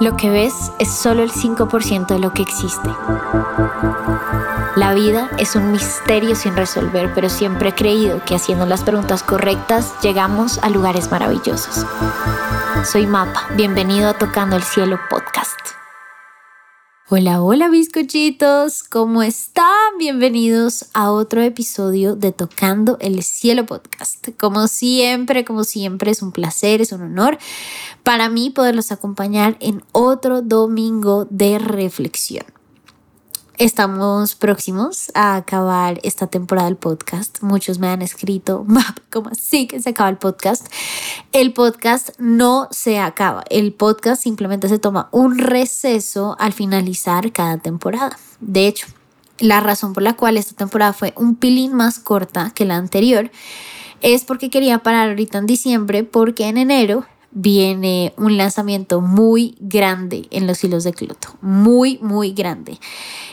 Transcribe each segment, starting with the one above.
Lo que ves es solo el 5% de lo que existe. La vida es un misterio sin resolver, pero siempre he creído que haciendo las preguntas correctas llegamos a lugares maravillosos. Soy Mapa, bienvenido a Tocando el Cielo Podcast. Hola, hola bizcochitos, ¿cómo están? Bienvenidos a otro episodio de Tocando el Cielo Podcast. Como siempre, como siempre, es un placer, es un honor para mí poderlos acompañar en otro domingo de reflexión. Estamos próximos a acabar esta temporada del podcast. Muchos me han escrito, ¿cómo así que se acaba el podcast? El podcast no se acaba. El podcast simplemente se toma un receso al finalizar cada temporada. De hecho, la razón por la cual esta temporada fue un pilín más corta que la anterior es porque quería parar ahorita en diciembre porque en enero viene un lanzamiento muy grande en los hilos de Cloto, muy, muy grande.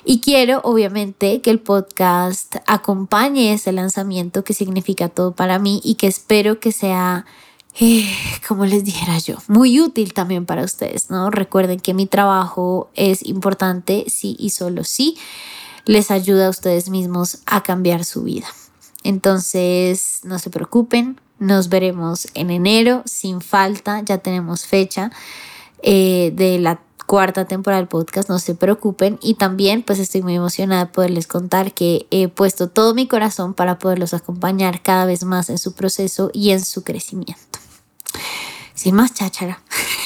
Y quiero, obviamente, que el podcast acompañe ese lanzamiento que significa todo para mí y que espero que sea, eh, como les dijera yo, muy útil también para ustedes, ¿no? Recuerden que mi trabajo es importante, sí y solo sí, les ayuda a ustedes mismos a cambiar su vida. Entonces, no se preocupen, nos veremos en enero sin falta, ya tenemos fecha eh, de la cuarta temporada del podcast, no se preocupen. Y también pues estoy muy emocionada de poderles contar que he puesto todo mi corazón para poderlos acompañar cada vez más en su proceso y en su crecimiento. Sin más cháchara,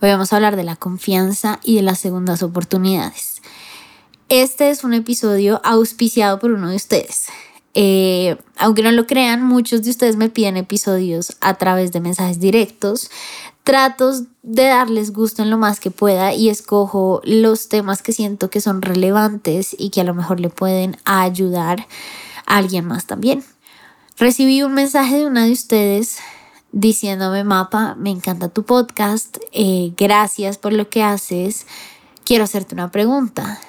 hoy vamos a hablar de la confianza y de las segundas oportunidades. Este es un episodio auspiciado por uno de ustedes. Eh, aunque no lo crean, muchos de ustedes me piden episodios a través de mensajes directos. Trato de darles gusto en lo más que pueda y escojo los temas que siento que son relevantes y que a lo mejor le pueden ayudar a alguien más también. Recibí un mensaje de una de ustedes diciéndome, Mapa, me encanta tu podcast, eh, gracias por lo que haces, quiero hacerte una pregunta.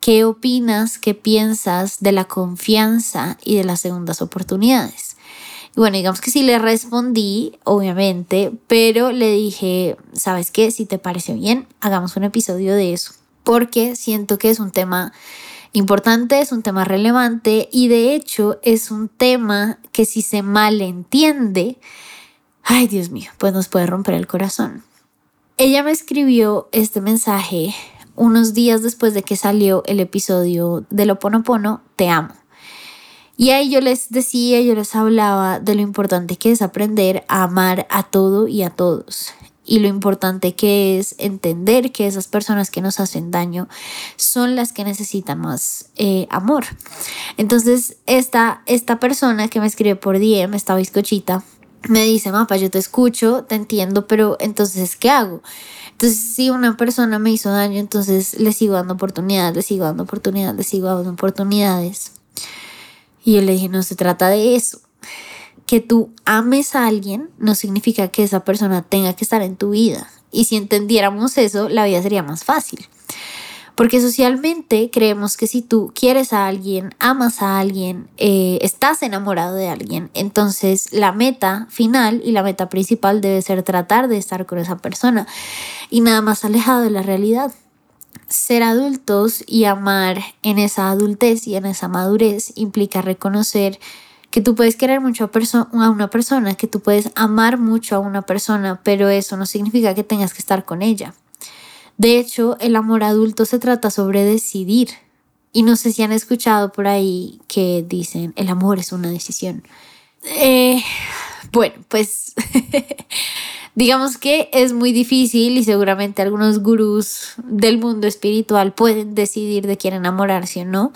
¿Qué opinas, qué piensas de la confianza y de las segundas oportunidades? Y bueno, digamos que sí le respondí, obviamente, pero le dije, ¿sabes qué? Si te parece bien, hagamos un episodio de eso, porque siento que es un tema importante, es un tema relevante y de hecho es un tema que si se malentiende, ay Dios mío, pues nos puede romper el corazón. Ella me escribió este mensaje unos días después de que salió el episodio de Lo Ponopono, Te amo. Y ahí yo les decía, yo les hablaba de lo importante que es aprender a amar a todo y a todos. Y lo importante que es entender que esas personas que nos hacen daño son las que necesitan más eh, amor. Entonces, esta, esta persona que me escribe por DM, esta bizcochita, me dice, Mapa, yo te escucho, te entiendo, pero entonces, ¿qué hago? Entonces, si una persona me hizo daño, entonces le sigo dando oportunidades, le sigo dando oportunidades, le sigo dando oportunidades. Y yo le dije, no se trata de eso. Que tú ames a alguien no significa que esa persona tenga que estar en tu vida. Y si entendiéramos eso, la vida sería más fácil. Porque socialmente creemos que si tú quieres a alguien, amas a alguien, eh, estás enamorado de alguien, entonces la meta final y la meta principal debe ser tratar de estar con esa persona y nada más alejado de la realidad. Ser adultos y amar en esa adultez y en esa madurez implica reconocer que tú puedes querer mucho a, a, una persona, que tú puedes amar mucho a una persona, pero eso no significa que tengas que estar con ella. De hecho, el amor adulto se trata sobre decidir. Y no sé si han escuchado por ahí que dicen, el amor es una decisión. Eh, bueno, pues digamos que es muy difícil y seguramente algunos gurús del mundo espiritual pueden decidir de quién enamorarse o no.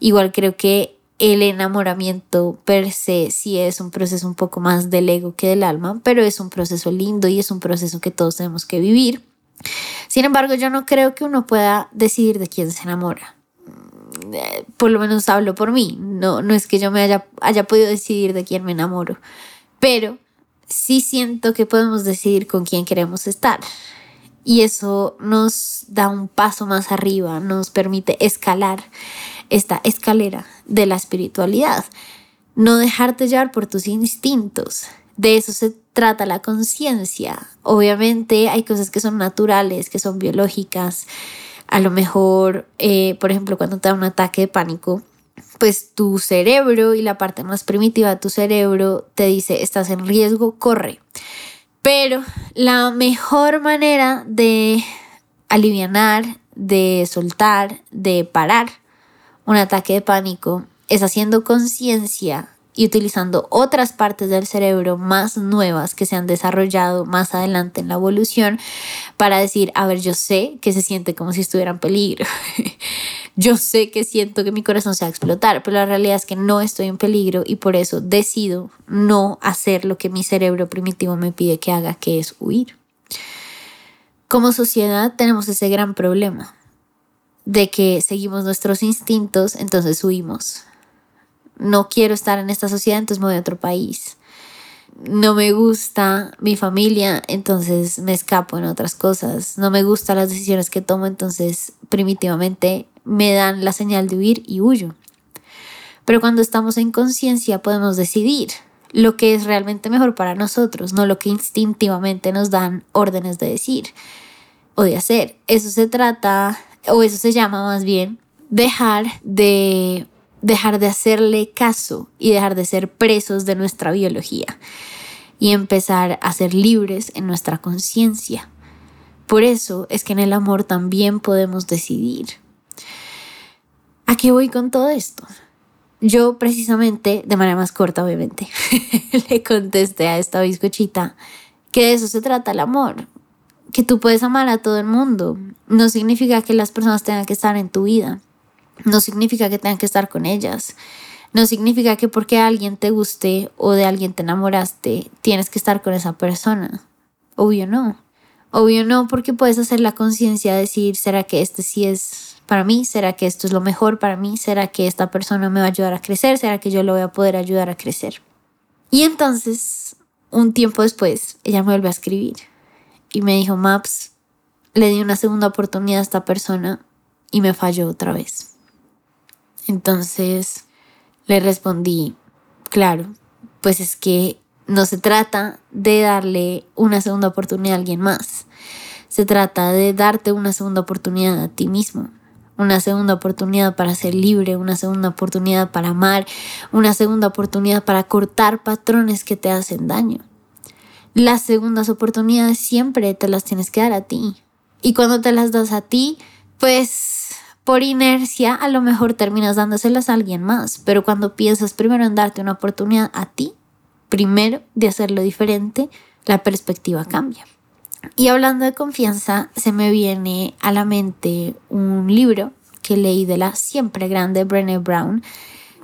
Igual creo que el enamoramiento per se sí es un proceso un poco más del ego que del alma, pero es un proceso lindo y es un proceso que todos tenemos que vivir. Sin embargo, yo no creo que uno pueda decidir de quién se enamora. Por lo menos hablo por mí. No, no es que yo me haya, haya podido decidir de quién me enamoro. Pero sí siento que podemos decidir con quién queremos estar. Y eso nos da un paso más arriba, nos permite escalar esta escalera de la espiritualidad. No dejarte llevar por tus instintos. De eso se trata la conciencia. Obviamente hay cosas que son naturales, que son biológicas. A lo mejor, eh, por ejemplo, cuando te da un ataque de pánico, pues tu cerebro y la parte más primitiva de tu cerebro te dice, estás en riesgo, corre. Pero la mejor manera de aliviar, de soltar, de parar un ataque de pánico es haciendo conciencia y utilizando otras partes del cerebro más nuevas que se han desarrollado más adelante en la evolución para decir, a ver, yo sé que se siente como si estuviera en peligro. yo sé que siento que mi corazón se va a explotar, pero la realidad es que no estoy en peligro y por eso decido no hacer lo que mi cerebro primitivo me pide que haga, que es huir. Como sociedad tenemos ese gran problema de que seguimos nuestros instintos, entonces huimos no quiero estar en esta sociedad, entonces me voy a otro país. No me gusta mi familia, entonces me escapo en otras cosas. No me gustan las decisiones que tomo, entonces primitivamente me dan la señal de huir y huyo. Pero cuando estamos en conciencia podemos decidir lo que es realmente mejor para nosotros, no lo que instintivamente nos dan órdenes de decir o de hacer. Eso se trata, o eso se llama más bien, dejar de dejar de hacerle caso y dejar de ser presos de nuestra biología y empezar a ser libres en nuestra conciencia. Por eso es que en el amor también podemos decidir. ¿A qué voy con todo esto? Yo precisamente, de manera más corta obviamente, le contesté a esta bizcochita que de eso se trata el amor, que tú puedes amar a todo el mundo. No significa que las personas tengan que estar en tu vida no significa que tengan que estar con ellas. No significa que porque alguien te guste o de alguien te enamoraste, tienes que estar con esa persona. Obvio no. Obvio no, porque puedes hacer la conciencia de decir, ¿será que este sí es para mí? ¿Será que esto es lo mejor para mí? ¿Será que esta persona me va a ayudar a crecer? ¿Será que yo lo voy a poder ayudar a crecer? Y entonces, un tiempo después, ella me vuelve a escribir y me dijo, Maps, le di una segunda oportunidad a esta persona y me falló otra vez. Entonces le respondí, claro, pues es que no se trata de darle una segunda oportunidad a alguien más. Se trata de darte una segunda oportunidad a ti mismo. Una segunda oportunidad para ser libre, una segunda oportunidad para amar, una segunda oportunidad para cortar patrones que te hacen daño. Las segundas oportunidades siempre te las tienes que dar a ti. Y cuando te las das a ti, pues por inercia a lo mejor terminas dándoselas a alguien más, pero cuando piensas primero en darte una oportunidad a ti, primero de hacerlo diferente, la perspectiva cambia. Y hablando de confianza, se me viene a la mente un libro que leí de la siempre grande Brené Brown.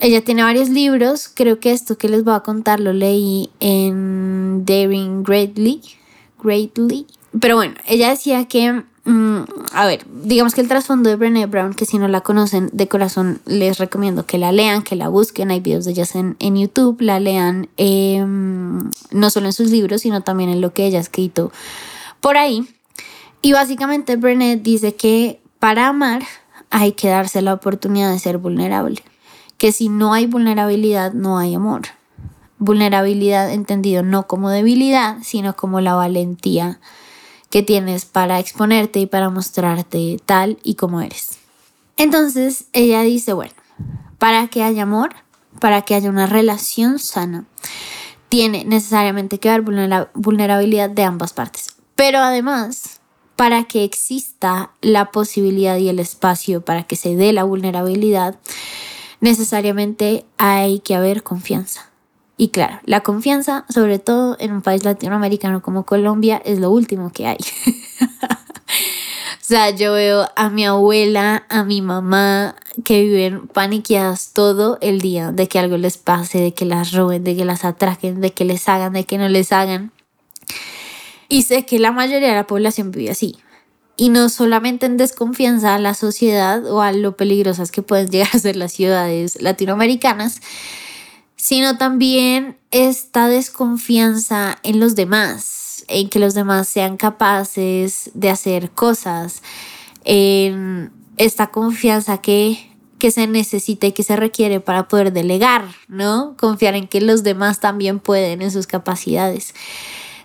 Ella tiene varios libros, creo que esto que les voy a contar lo leí en Daring Greatly, Greatly. Pero bueno, ella decía que Mm, a ver, digamos que el trasfondo de Brené Brown, que si no la conocen de corazón, les recomiendo que la lean, que la busquen. Hay videos de ella en, en YouTube, la lean em, no solo en sus libros, sino también en lo que ella ha escrito por ahí. Y básicamente Brené dice que para amar hay que darse la oportunidad de ser vulnerable. Que si no hay vulnerabilidad, no hay amor. Vulnerabilidad entendido no como debilidad, sino como la valentía que tienes para exponerte y para mostrarte tal y como eres. Entonces ella dice, bueno, para que haya amor, para que haya una relación sana, tiene necesariamente que haber vulnerabilidad de ambas partes. Pero además, para que exista la posibilidad y el espacio para que se dé la vulnerabilidad, necesariamente hay que haber confianza. Y claro, la confianza, sobre todo en un país latinoamericano como Colombia, es lo último que hay. o sea, yo veo a mi abuela, a mi mamá, que viven paniqueadas todo el día de que algo les pase, de que las roben, de que las atraquen, de que les hagan, de que no les hagan. Y sé que la mayoría de la población vive así. Y no solamente en desconfianza a la sociedad o a lo peligrosas que pueden llegar a ser las ciudades latinoamericanas, sino también esta desconfianza en los demás, en que los demás sean capaces de hacer cosas, en esta confianza que, que se necesita y que se requiere para poder delegar, ¿no? Confiar en que los demás también pueden en sus capacidades.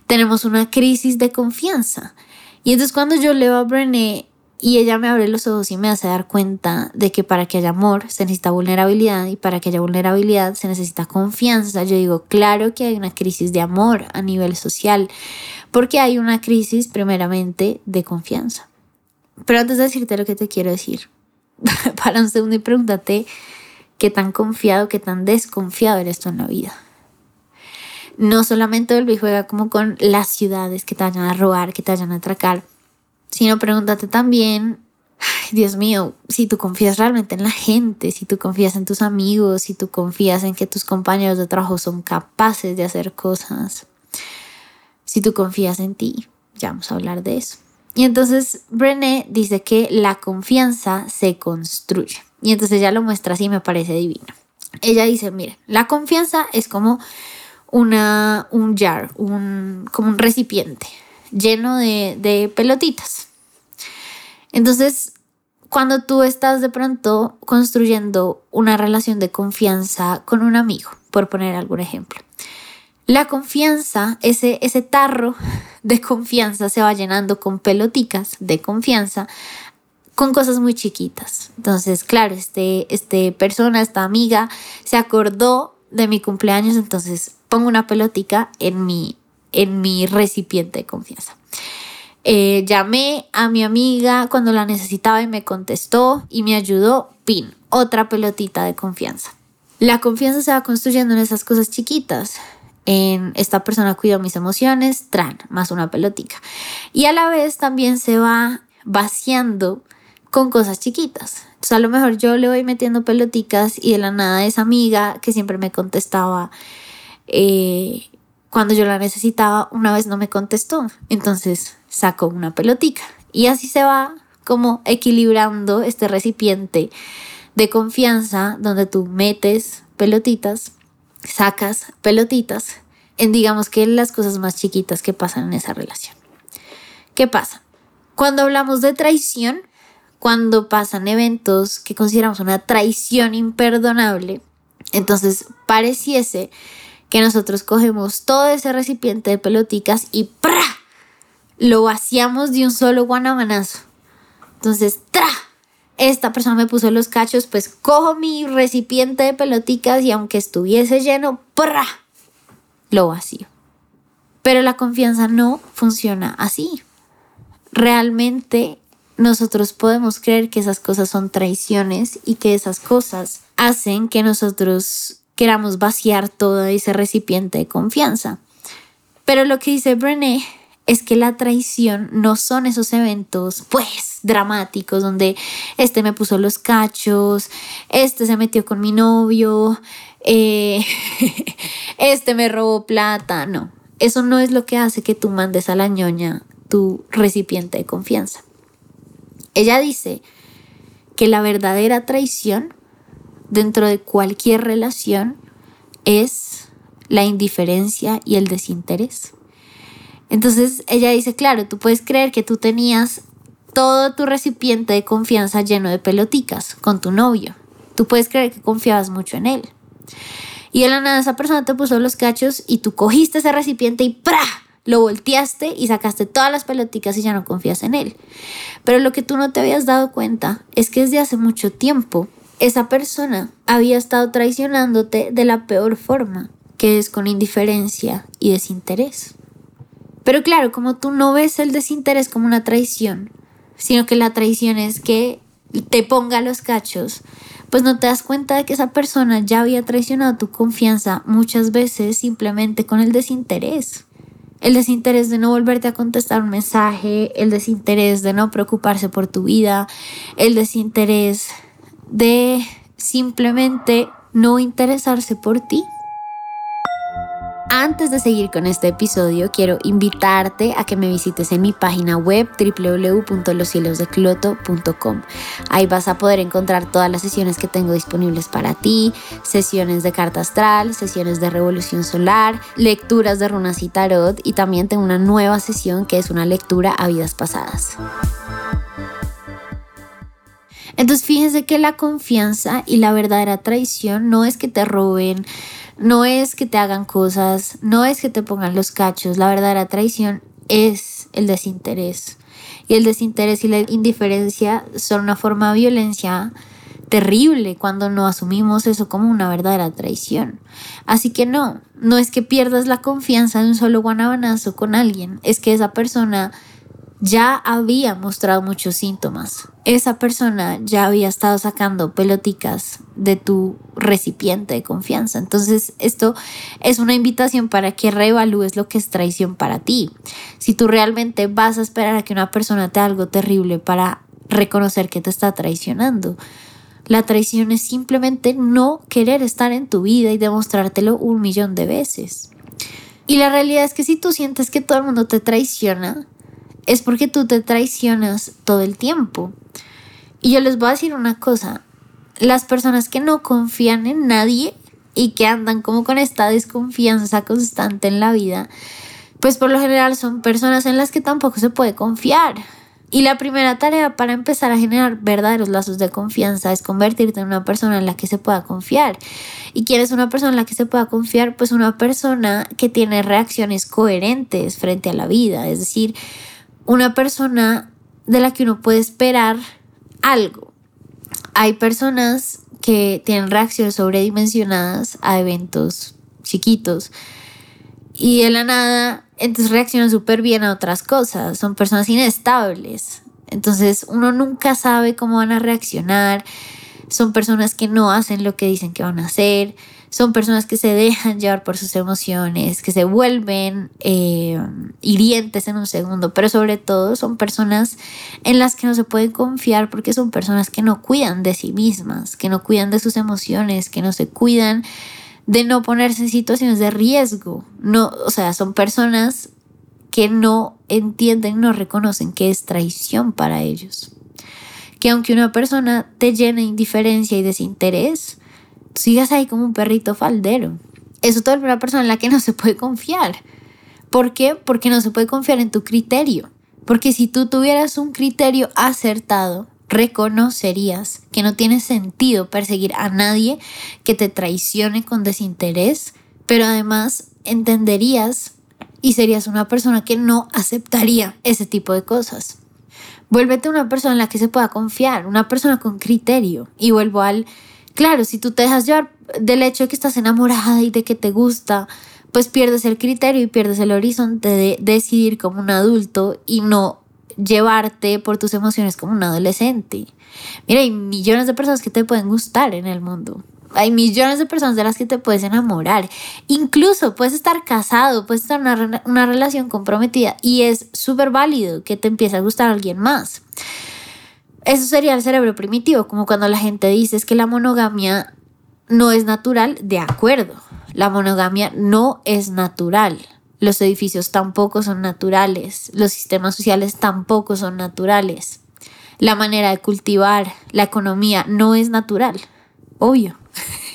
tenemos una crisis de confianza. Y entonces cuando yo leo a Brené y ella me abre los ojos y me hace dar cuenta de que para que haya amor se necesita vulnerabilidad y para que haya vulnerabilidad se necesita confianza. Yo digo, claro que hay una crisis de amor a nivel social, porque hay una crisis primeramente de confianza. Pero antes de decirte lo que te quiero decir, para un segundo y pregúntate qué tan confiado, qué tan desconfiado eres tú en la vida. No solamente y juega como con las ciudades que te vayan a robar, que te vayan a atracar, sino pregúntate también, Dios mío, si tú confías realmente en la gente, si tú confías en tus amigos, si tú confías en que tus compañeros de trabajo son capaces de hacer cosas, si tú confías en ti, ya vamos a hablar de eso. Y entonces Brené dice que la confianza se construye. Y entonces ella lo muestra así, me parece divino. Ella dice, mire, la confianza es como una, un jar, un, como un recipiente lleno de, pelotitas. Entonces, cuando tú estás de pronto construyendo una relación de confianza con un amigo, por poner algún ejemplo, la confianza, ese, ese tarro de confianza se va llenando con pelotitas de confianza con cosas muy chiquitas. Entonces, claro, este, este persona, esta amiga, se acordó de mi cumpleaños, entonces pongo una pelotica en mi, en mi recipiente de confianza. Eh, llamé a mi amiga cuando la necesitaba y me contestó y me ayudó. Pin, otra pelotita de confianza. La confianza se va construyendo en esas cosas chiquitas. En esta persona cuidó mis emociones, tran, más una pelotica. Y a la vez también se va vaciando con cosas chiquitas. Entonces a lo mejor yo le voy metiendo peloticas y de la nada esa amiga que siempre me contestaba eh, cuando yo la necesitaba, una vez no me contestó. Entonces saco una pelotica. Y así se va como equilibrando este recipiente de confianza donde tú metes pelotitas, sacas pelotitas en digamos que las cosas más chiquitas que pasan en esa relación. ¿Qué pasa? Cuando hablamos de traición, cuando pasan eventos que consideramos una traición imperdonable, entonces pareciese que nosotros cogemos todo ese recipiente de peloticas y ¡pra! lo vaciamos de un solo guanabanazo. Entonces, ¡tra! Esta persona me puso los cachos, pues cojo mi recipiente de peloticas y aunque estuviese lleno, ¡pra! lo vacío. Pero la confianza no funciona así. Realmente nosotros podemos creer que esas cosas son traiciones y que esas cosas hacen que nosotros queramos vaciar todo ese recipiente de confianza. Pero lo que dice Brené es que la traición no son esos eventos, pues, dramáticos, donde este me puso los cachos, este se metió con mi novio, eh, este me robó plata. No, eso no es lo que hace que tú mandes a la ñoña tu recipiente de confianza. Ella dice que la verdadera traición dentro de cualquier relación es la indiferencia y el desinterés. Entonces ella dice, claro, tú puedes creer que tú tenías todo tu recipiente de confianza lleno de peloticas con tu novio. Tú puedes creer que confiabas mucho en él. Y de la nada esa persona te puso los cachos y tú cogiste ese recipiente y ¡pra! Lo volteaste y sacaste todas las peloticas y ya no confías en él. Pero lo que tú no te habías dado cuenta es que desde hace mucho tiempo esa persona había estado traicionándote de la peor forma, que es con indiferencia y desinterés. Pero claro, como tú no ves el desinterés como una traición, sino que la traición es que te ponga los cachos, pues no te das cuenta de que esa persona ya había traicionado tu confianza muchas veces simplemente con el desinterés. El desinterés de no volverte a contestar un mensaje, el desinterés de no preocuparse por tu vida, el desinterés de simplemente no interesarse por ti. Antes de seguir con este episodio, quiero invitarte a que me visites en mi página web www.loshielosdecloto.com. Ahí vas a poder encontrar todas las sesiones que tengo disponibles para ti, sesiones de carta astral, sesiones de revolución solar, lecturas de runas y tarot y también tengo una nueva sesión que es una lectura a vidas pasadas. Entonces fíjense que la confianza y la verdadera traición no es que te roben, no es que te hagan cosas, no es que te pongan los cachos, la verdadera traición es el desinterés. Y el desinterés y la indiferencia son una forma de violencia terrible cuando no asumimos eso como una verdadera traición. Así que no, no es que pierdas la confianza de un solo guanabanazo con alguien, es que esa persona ya había mostrado muchos síntomas. Esa persona ya había estado sacando peloticas de tu recipiente de confianza. Entonces, esto es una invitación para que reevalúes lo que es traición para ti. Si tú realmente vas a esperar a que una persona te haga algo terrible para reconocer que te está traicionando. La traición es simplemente no querer estar en tu vida y demostrártelo un millón de veces. Y la realidad es que si tú sientes que todo el mundo te traiciona, es porque tú te traicionas todo el tiempo. Y yo les voy a decir una cosa, las personas que no confían en nadie y que andan como con esta desconfianza constante en la vida, pues por lo general son personas en las que tampoco se puede confiar. Y la primera tarea para empezar a generar verdaderos lazos de confianza es convertirte en una persona en la que se pueda confiar. ¿Y quién es una persona en la que se pueda confiar? Pues una persona que tiene reacciones coherentes frente a la vida, es decir, una persona de la que uno puede esperar algo. Hay personas que tienen reacciones sobredimensionadas a eventos chiquitos y de la nada entonces reaccionan súper bien a otras cosas. Son personas inestables. Entonces uno nunca sabe cómo van a reaccionar. Son personas que no hacen lo que dicen que van a hacer son personas que se dejan llevar por sus emociones, que se vuelven eh, hirientes en un segundo, pero sobre todo son personas en las que no se puede confiar porque son personas que no cuidan de sí mismas, que no cuidan de sus emociones, que no se cuidan de no ponerse en situaciones de riesgo. No, o sea, son personas que no entienden, no reconocen que es traición para ellos. Que aunque una persona te llene de indiferencia y desinterés, sigas ahí como un perrito faldero. Eso todo es una persona en la que no se puede confiar. ¿Por qué? Porque no se puede confiar en tu criterio. Porque si tú tuvieras un criterio acertado, reconocerías que no tiene sentido perseguir a nadie que te traicione con desinterés, pero además entenderías y serías una persona que no aceptaría ese tipo de cosas. Vuélvete una persona en la que se pueda confiar, una persona con criterio. Y vuelvo al Claro, si tú te dejas llevar del hecho de que estás enamorada y de que te gusta, pues pierdes el criterio y pierdes el horizonte de decidir como un adulto y no llevarte por tus emociones como un adolescente. Mira, hay millones de personas que te pueden gustar en el mundo. Hay millones de personas de las que te puedes enamorar. Incluso puedes estar casado, puedes estar en una, relación comprometida y es súper válido que te empiece a gustar alguien más. Eso sería el cerebro primitivo, como cuando la gente dice es que la monogamia no es natural, de acuerdo. La monogamia no es natural. Los edificios tampoco son naturales. Los sistemas sociales tampoco son naturales. La manera de cultivar, la economía no es natural. Obvio.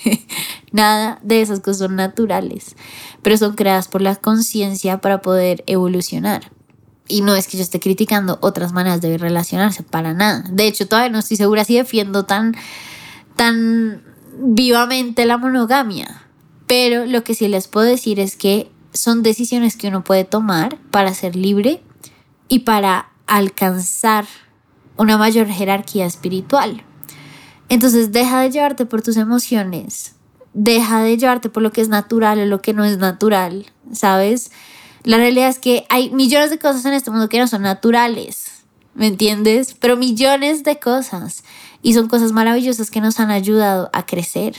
Nada de esas cosas son naturales, pero son creadas por la conciencia para poder evolucionar. Y no es que yo esté criticando otras maneras de relacionarse, para nada. De hecho, todavía no estoy segura si defiendo tan, tan vivamente la monogamia. Pero lo que sí les puedo decir es que son decisiones que uno puede tomar para ser libre y para alcanzar una mayor jerarquía espiritual. Entonces deja de llevarte por tus emociones, deja de llevarte por lo que es natural o lo que no es natural, ¿sabes? La realidad es que hay millones de cosas en este mundo que no son naturales, ¿me entiendes? Pero millones de cosas. Y son cosas maravillosas que nos han ayudado a crecer.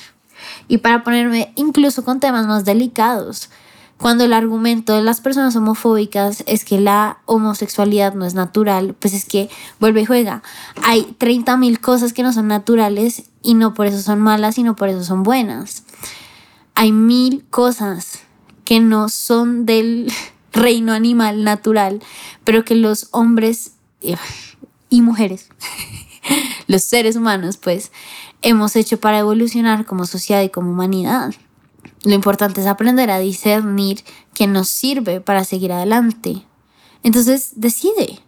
Y para ponerme incluso con temas más delicados, cuando el argumento de las personas homofóbicas es que la homosexualidad no es natural, pues es que vuelve y juega. Hay 30 mil cosas que no son naturales y no por eso son malas, sino por eso son buenas. Hay mil cosas que no son del reino animal natural, pero que los hombres y mujeres, los seres humanos, pues, hemos hecho para evolucionar como sociedad y como humanidad. Lo importante es aprender a discernir qué nos sirve para seguir adelante. Entonces, decide.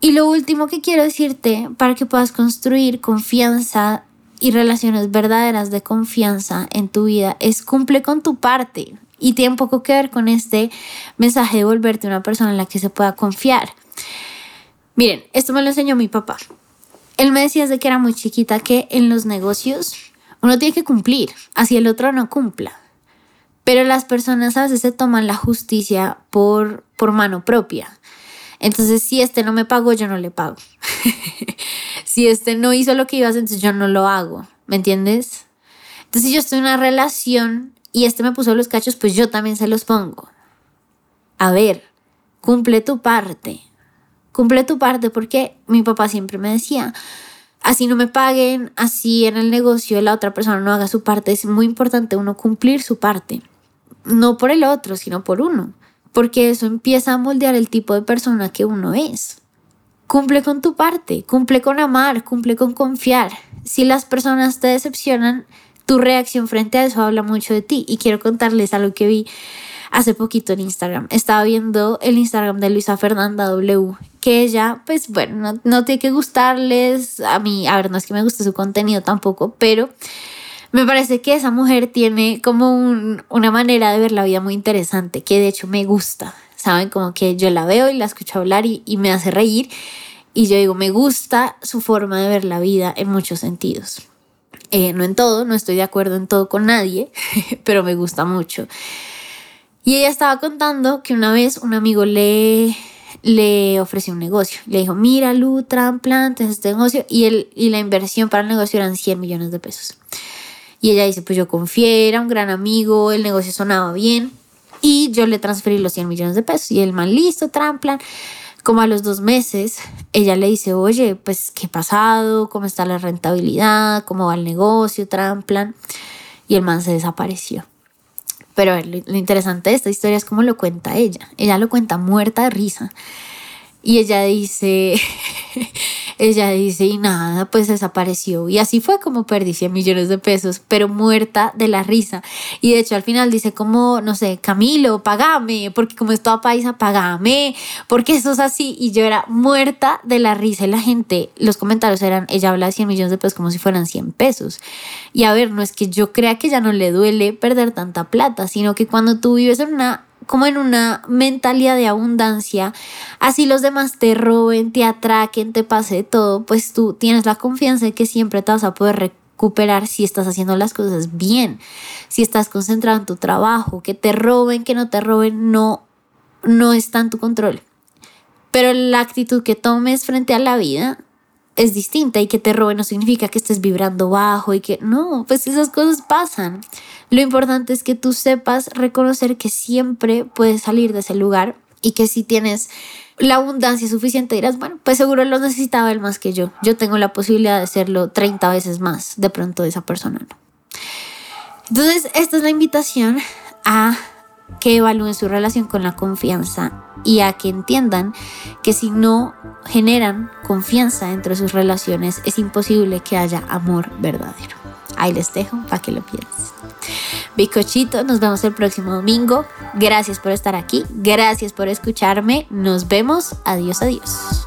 Y lo último que quiero decirte para que puedas construir confianza y relaciones verdaderas de confianza en tu vida es cumple con tu parte. Y tiene poco que ver con este mensaje de volverte una persona en la que se pueda confiar. Miren, esto me lo enseñó mi papá. Él me decía desde que era muy chiquita que en los negocios uno tiene que cumplir, así el otro no cumpla. Pero las personas a veces se toman la justicia por, por mano propia. Entonces, si este no me pagó, yo no le pago. si este no hizo lo que iba a hacer, entonces yo no lo hago. ¿Me entiendes? Entonces, si yo estoy en una relación y este me puso los cachos, pues yo también se los pongo. A ver, cumple tu parte. Cumple tu parte porque mi papá siempre me decía, así no me paguen, así en el negocio la otra persona no haga su parte. Es muy importante uno cumplir su parte. No por el otro, sino por uno. Porque eso empieza a moldear el tipo de persona que uno es. Cumple con tu parte, cumple con amar, cumple con confiar. Si las personas te decepcionan, tu reacción frente a eso habla mucho de ti. Y quiero contarles algo que vi hace poquito en Instagram. Estaba viendo el Instagram de Luisa Fernanda W, que ella, pues bueno, no, tiene que gustarles. A mí, a ver, no es que me guste su contenido tampoco, pero me parece que esa mujer tiene como una manera de ver la vida muy interesante, que de hecho me gusta. Saben, como que yo la veo y la escucho hablar y, y me hace reír. Y yo digo, me gusta su forma de ver la vida en muchos sentidos. Eh, no en todo, no estoy de acuerdo en todo con nadie, pero me gusta mucho. Y ella estaba contando que una vez un amigo le, le ofreció un negocio. Le dijo, mira, Lu, trasplantes este negocio. Y, el, y la inversión para el negocio eran 100 millones de pesos. Y ella dice, pues yo confié, era un gran amigo, el negocio sonaba bien. Y yo le transferí los 100 millones de pesos. Y el man, listo, tramplan. Como a los dos meses, ella le dice, oye, pues, ¿qué ha pasado? ¿Cómo está la rentabilidad? ¿Cómo va el negocio? Tramplan. Y el man se desapareció. Pero lo interesante de esta historia es cómo lo cuenta ella. Ella lo cuenta muerta de risa. Y ella dice, ella dice, y nada, pues desapareció. Y así fue como perdí 100 millones de pesos, pero muerta de la risa. Y de hecho al final dice como, no sé, Camilo, pagame, porque como es toda paisa, pagame, porque eso es así. Y yo era muerta de la risa y la gente, los comentarios eran, ella habla de 100 millones de pesos como si fueran 100 pesos. Y a ver, no es que yo crea que ya no le duele perder tanta plata, sino que cuando tú vives en una como en una mentalidad de abundancia, así los demás te roben, te atraquen, te pase todo, pues tú tienes la confianza de que siempre te vas a poder recuperar si estás haciendo las cosas bien, si estás concentrado en tu trabajo, que te roben, que no te roben, no, no está en tu control. Pero la actitud que tomes frente a la vida es distinta y que te roben no significa que estés vibrando bajo y que no, pues esas cosas pasan. Lo importante es que tú sepas reconocer que siempre puedes salir de ese lugar y que si tienes la abundancia suficiente dirás, bueno, pues seguro lo necesitaba él más que yo. Yo tengo la posibilidad de hacerlo 30 veces más de pronto esa persona no. Entonces, esta es la invitación a que evalúen su relación con la confianza y a que entiendan que si no generan confianza entre sus relaciones es imposible que haya amor verdadero. Ahí les dejo para que lo piensen. Bicochito, nos vemos el próximo domingo. Gracias por estar aquí, gracias por escucharme. Nos vemos. Adiós, adiós.